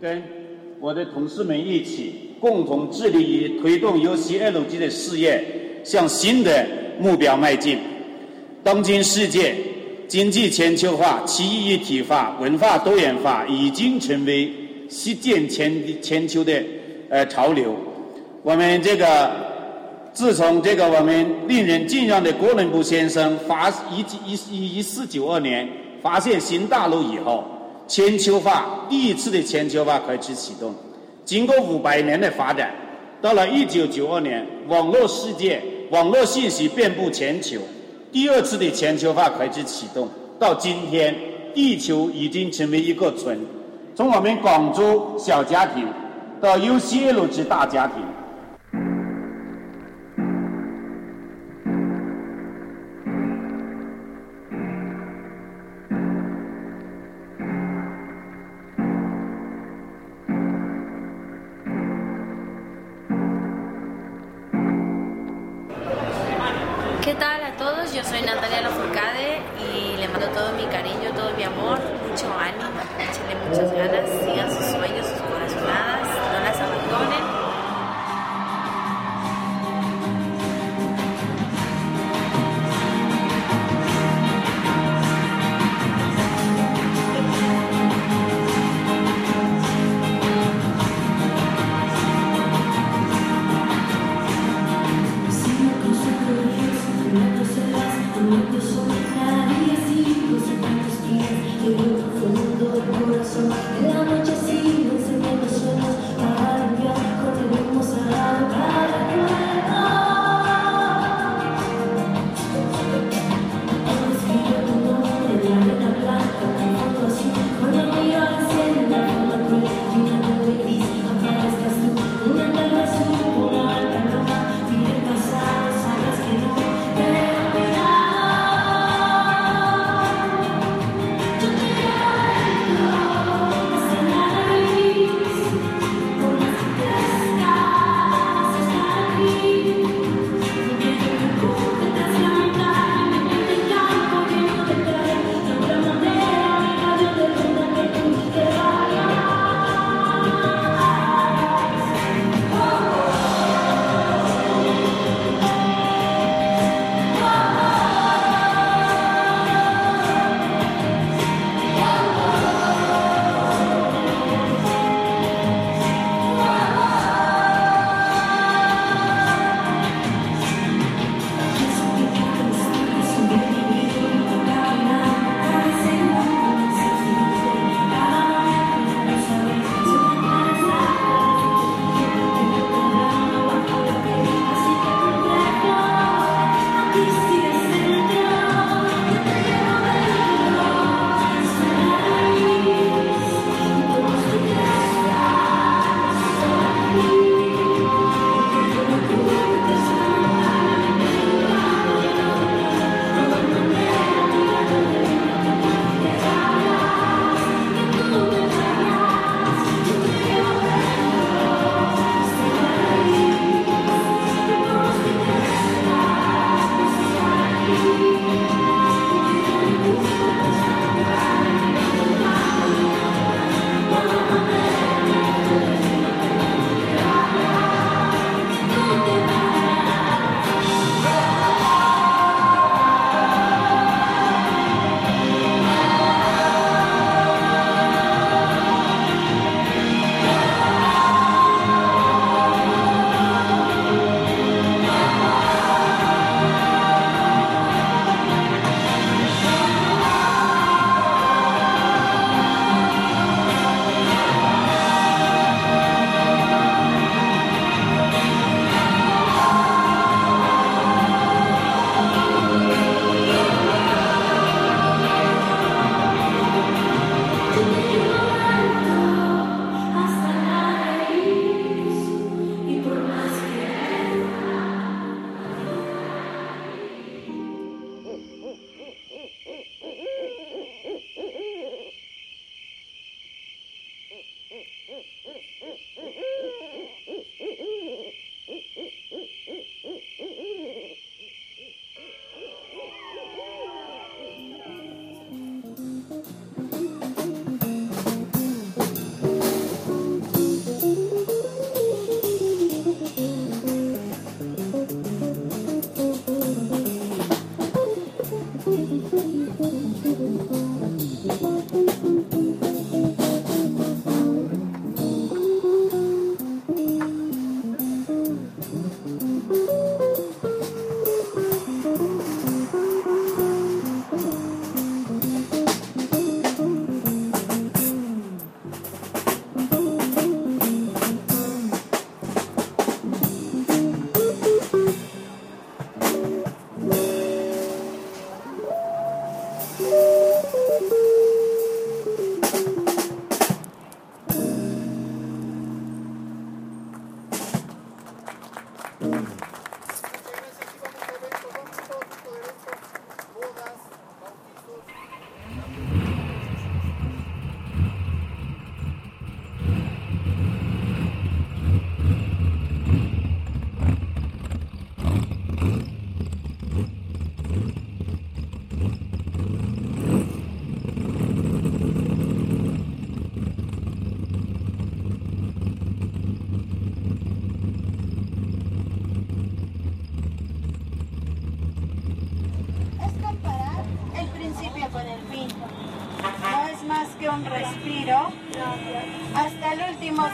跟我的同事们一起共同致力于推动 UCLG 的事业向新的目标迈进。当今世界经济全球化、区域一体化、文化多元化已经成为席卷全全球的呃潮流。我们这个自从这个我们令人敬仰的哥伦布先生发一一一一四九二年发现新大陆以后。全球化第一次的全球化开始启动，经过五百年的发展，到了一九九二年，网络世界、网络信息遍布全球，第二次的全球化开始启动。到今天，地球已经成为一个村，从我们广州小家庭到 UCL 之大家庭。Soy Natalia Lafourcade y le mando todo mi cariño, todo mi amor, mucho ánimo,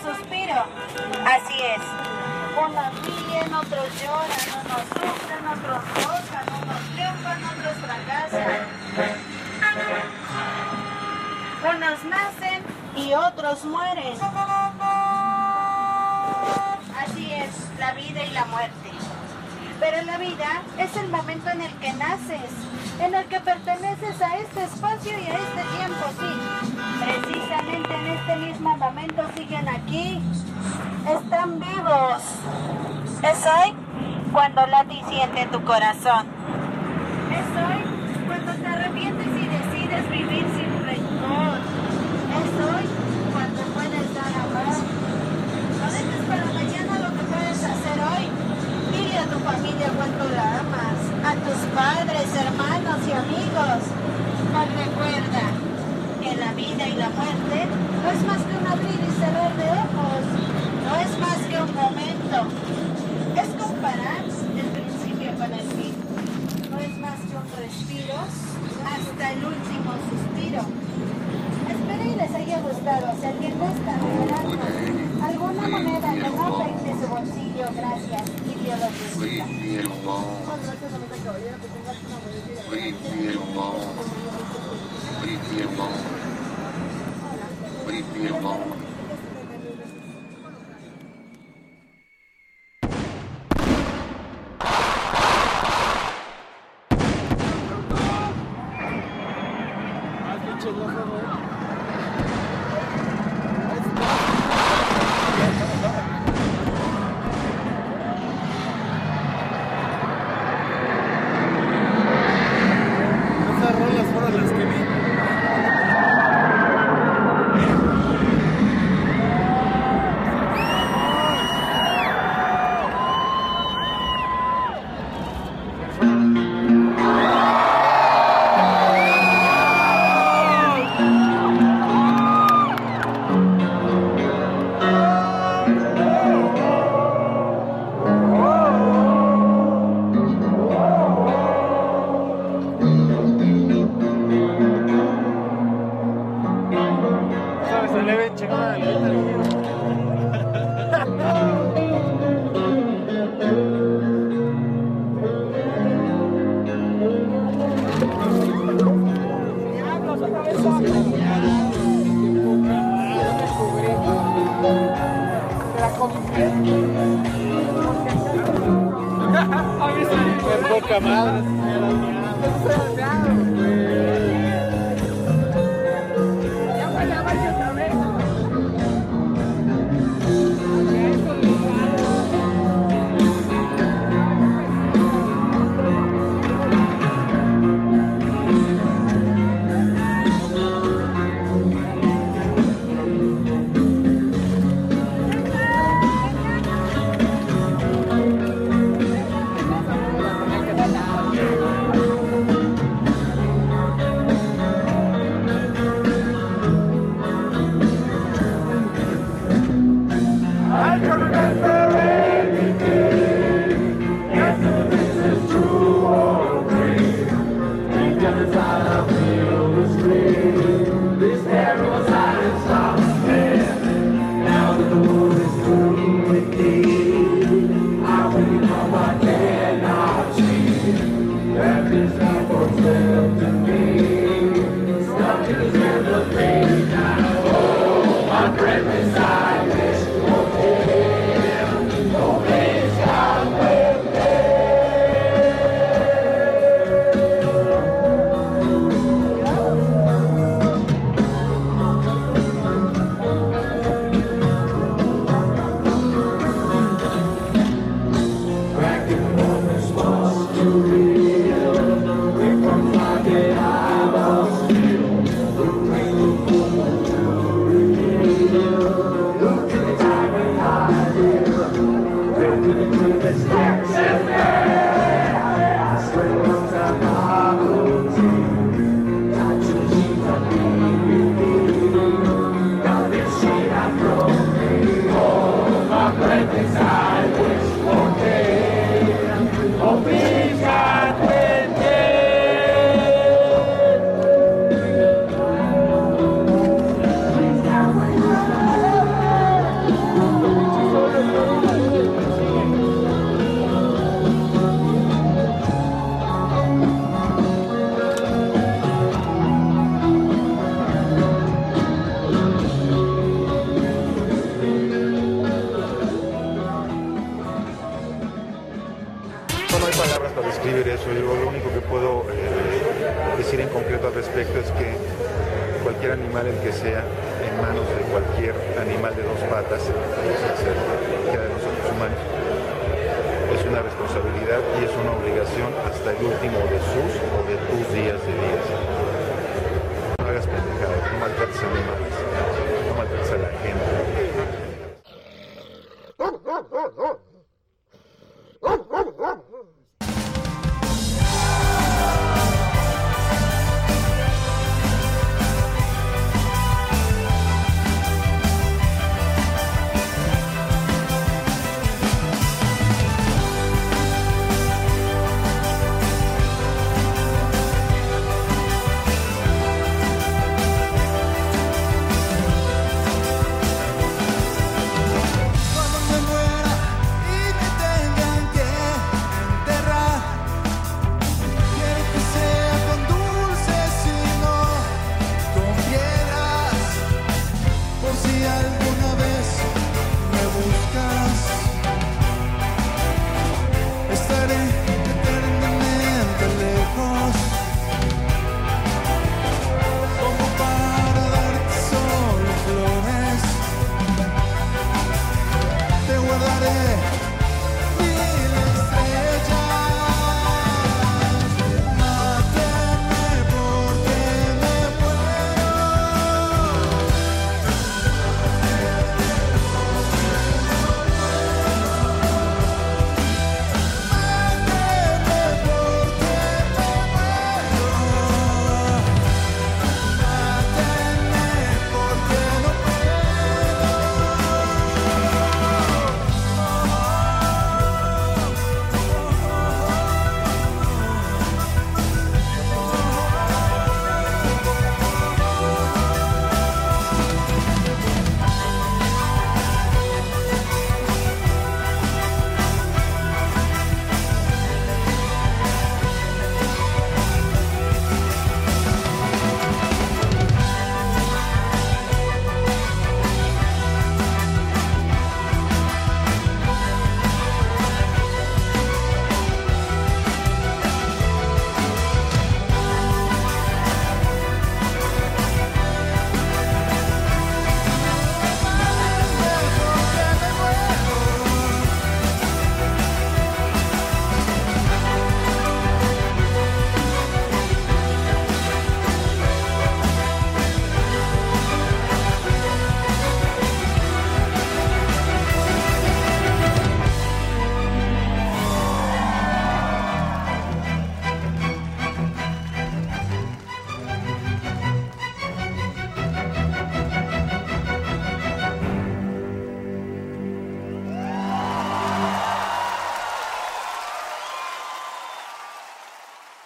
suspiro. Así es. Unos ríen, otros lloran, unos sufren, otros gozan, unos triunfan, otros fracasan. Unos nacen y otros mueren. Así es, la vida y la muerte. Pero la vida es el momento en el que naces, en el que perteneces a este espacio y a este tiempo, sí. Precisamente en este mismo momento siguen aquí, están vivos. Es hoy cuando late y siente tu corazón. Es hoy cuando te arrepientes y decides vivir sin rencor. Es hoy cuando puedes dar amor. No dejes para mañana lo que puedes hacer hoy. Dile a tu familia cuánto la amas, a tus padres, hermanos y amigos. Mas recuerda vida y la muerte no es más que un abrir y cerrar de ojos, poca. respecto es que cualquier animal, el que sea, en manos de cualquier animal de dos patas, que de nosotros humanos, es una responsabilidad y es una obligación hasta el último de sus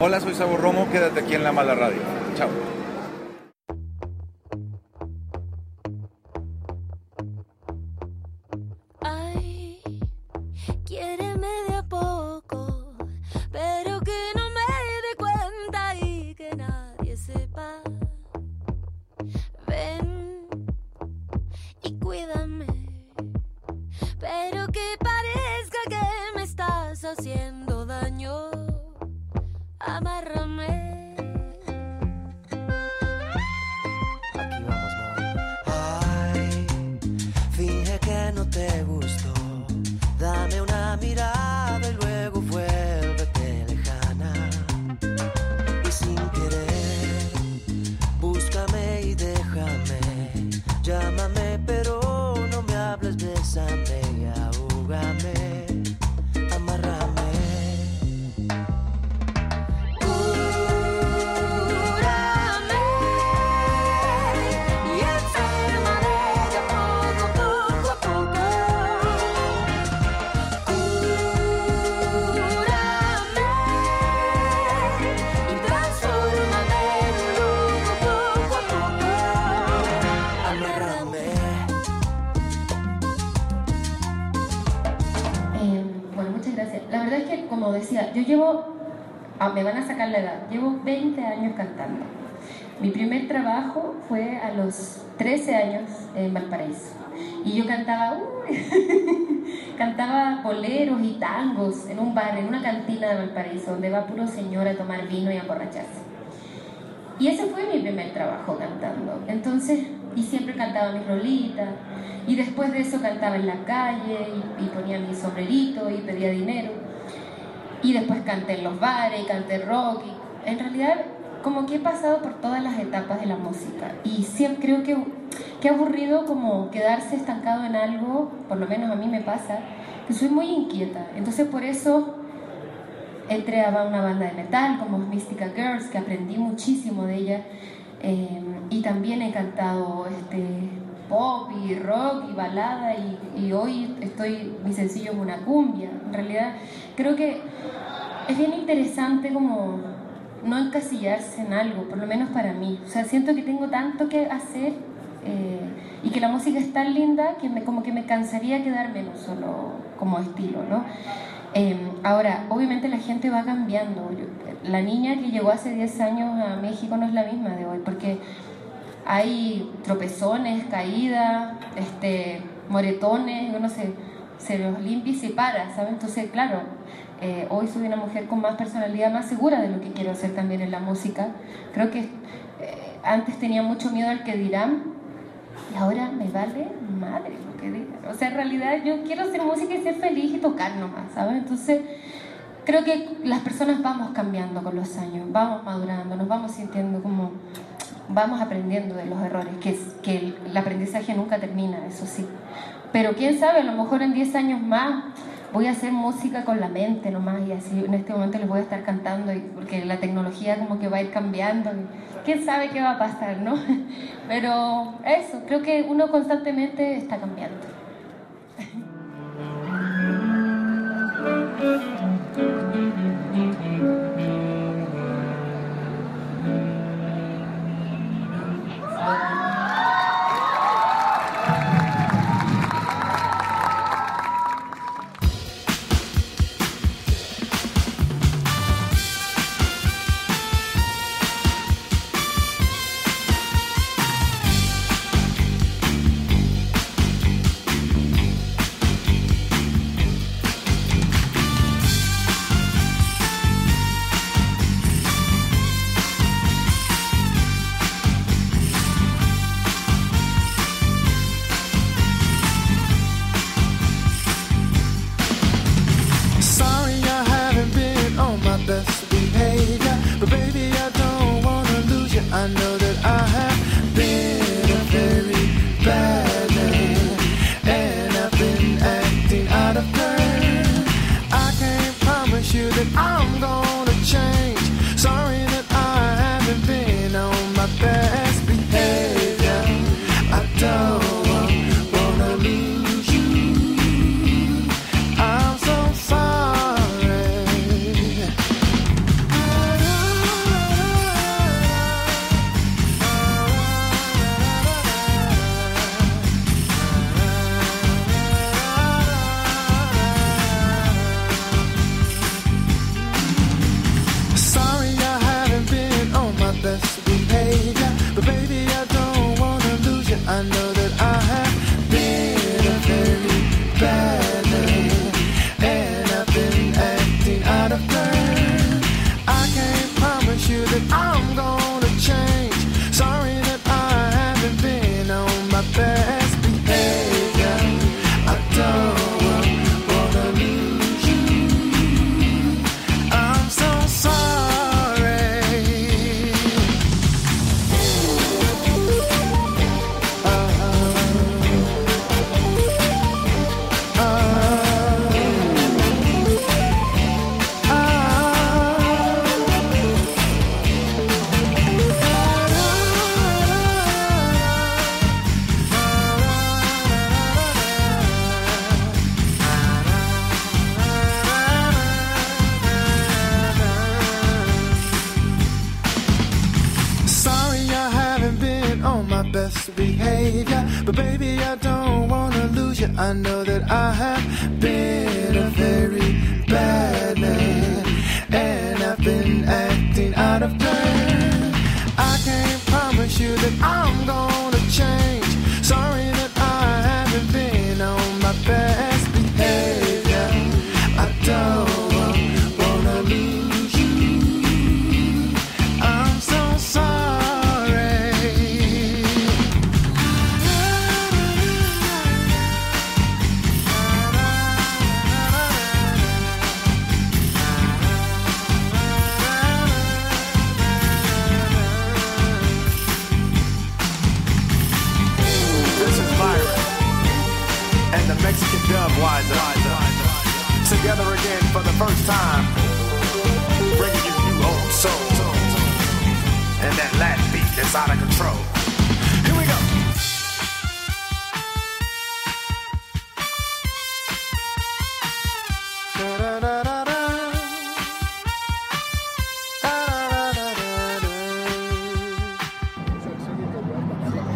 Hola, soy Sabo Romo, quédate aquí en La Mala Radio. Chao. Llevo 20 años cantando. Mi primer trabajo fue a los 13 años en Valparaíso. Y yo cantaba, cantaba boleros y tangos en un bar, en una cantina de Valparaíso, donde va puro señor a tomar vino y a borracharse. Y ese fue mi primer trabajo cantando. Entonces, y siempre cantaba mis rolitas. Y después de eso cantaba en la calle y, ponía mi sombrerito y pedía dinero. Y después canté en los bares, y canté rock y en realidad, como que he pasado por todas las etapas de la música. Y siempre creo que, que aburrido como quedarse estancado en algo, por lo menos a mí me pasa, que soy muy inquieta. Entonces por eso entré a una banda de metal como Mystica Girls, que aprendí muchísimo de ella. eh, y también he cantado este, pop y rock y balada y, y hoy estoy, mi sencillo es una cumbia. En realidad creo que es bien interesante como no encasillarse en algo, por lo menos para mí. O sea, siento que tengo tanto que hacer eh, y que la música es tan linda que me, como que me cansaría quedarme en solo como estilo, ¿no? Eh, ahora, obviamente la gente va cambiando. Yo- la niña que llegó hace 10 años a México no es la misma de hoy, porque hay tropezones, caídas, este, moretones, uno se, se los limpia y se para, ¿sabes? Entonces, claro, eh, hoy soy una mujer con más personalidad, más segura de lo que quiero hacer también en la música. Creo que eh, antes tenía mucho miedo al que dirán y ahora me vale madre lo que digan. O sea, en realidad yo quiero hacer música y ser feliz y tocar nomás, ¿sabes? Entonces, creo que las personas vamos cambiando con los años, vamos madurando, nos vamos sintiendo como, vamos aprendiendo de los errores, que, es, que el, el aprendizaje nunca termina, eso sí. Pero quién sabe, a lo mejor en 10 años más voy a hacer música con la mente nomás y así en este momento les voy a estar cantando y- porque la tecnología como que va a ir cambiando. y quién sabe qué va a pasar, ¿no? Pero eso, creo que uno constantemente está cambiando. You. I know that I have is out of control. Here we go.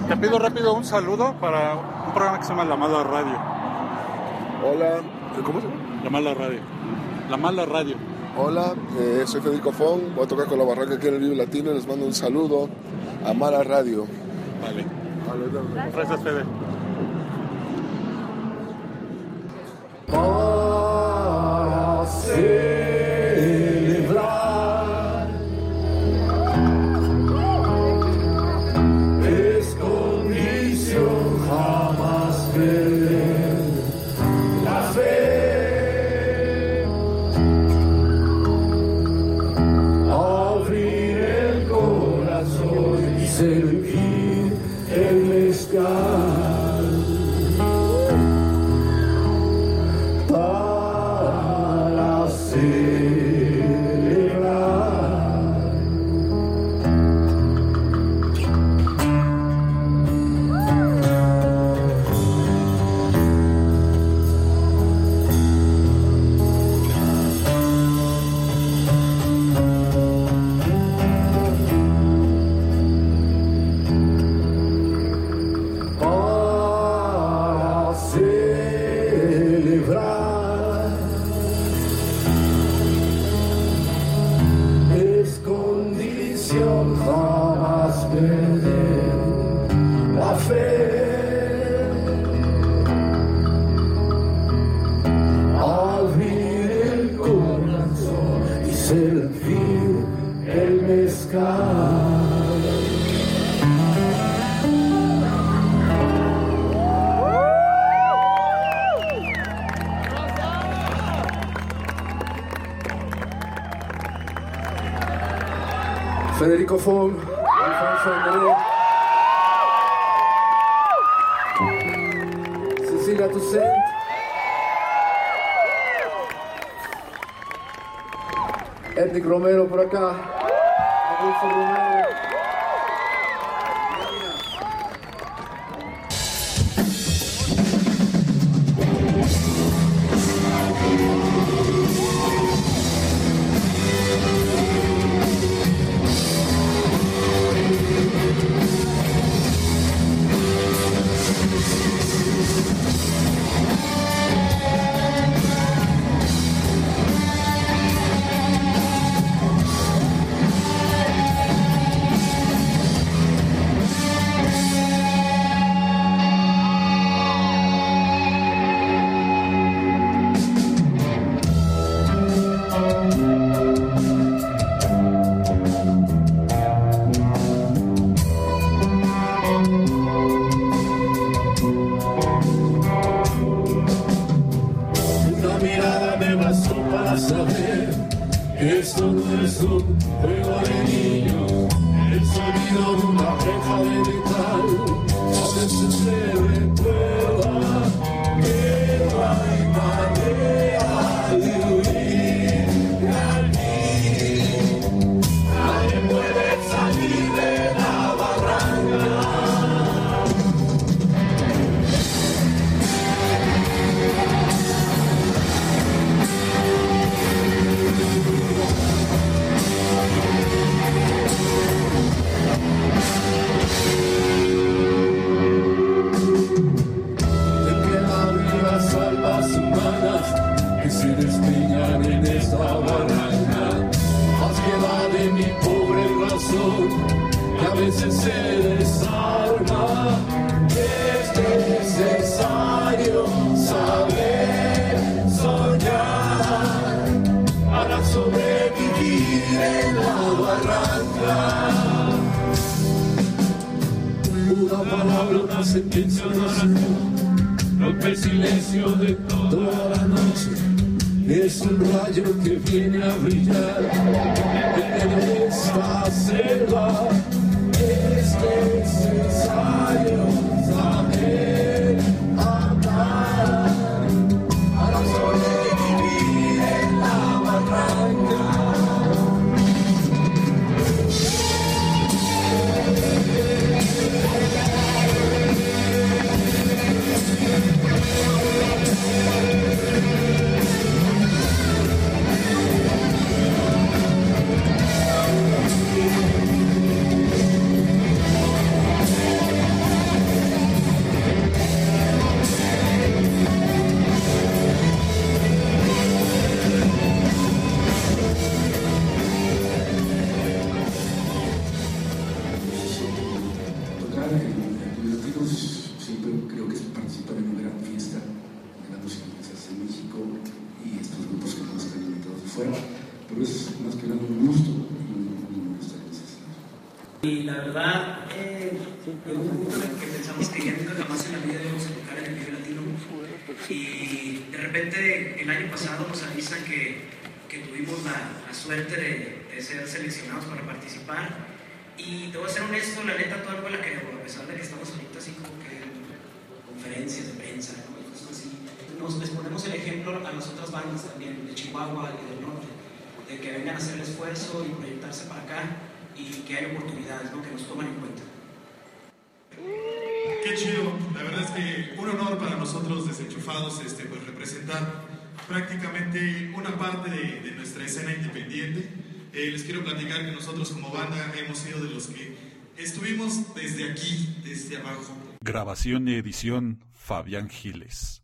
Te pido rápido un saludo para un programa que se llama La Mala Radio. Hola, ¿cómo se llama? La Mala Radio. La Mala Radio. Hola, eh, soy Federico Fong, voy a tocar con la Barraca aquí en el Vive Latino, les mando un saludo. Amar a Radio. Vale. Gracias, Fede. Uh! Federico Fon, Alfonso André, Cecília Toussaint, Ednick Romero por acá. Obrigado. nascerá. Fuera, pero es más que nada un gusto y la verdad, eh, que pensamos que ya nunca jamás en la vida íbamos a tocar en el nivel latino. Y de repente, el año pasado nos avisan que, que tuvimos la, suerte de, ser seleccionados para participar. Y te voy a ser honesto, la neta, todo algo la que, a pesar de que estamos ahorita así como que en conferencias de prensa ¿no? Nos les ponemos el ejemplo a las otras bandas también, de Chihuahua y del norte, de que vengan a hacer el esfuerzo y proyectarse para acá y que hay oportunidades ¿no? que nos toman en cuenta. Qué chido, la verdad es que un honor para nosotros desenchufados este, pues, representar prácticamente una parte de, de nuestra escena independiente. Eh, les quiero platicar que nosotros como banda hemos sido de los que estuvimos desde aquí, desde abajo. Grabación y edición Fabián Giles.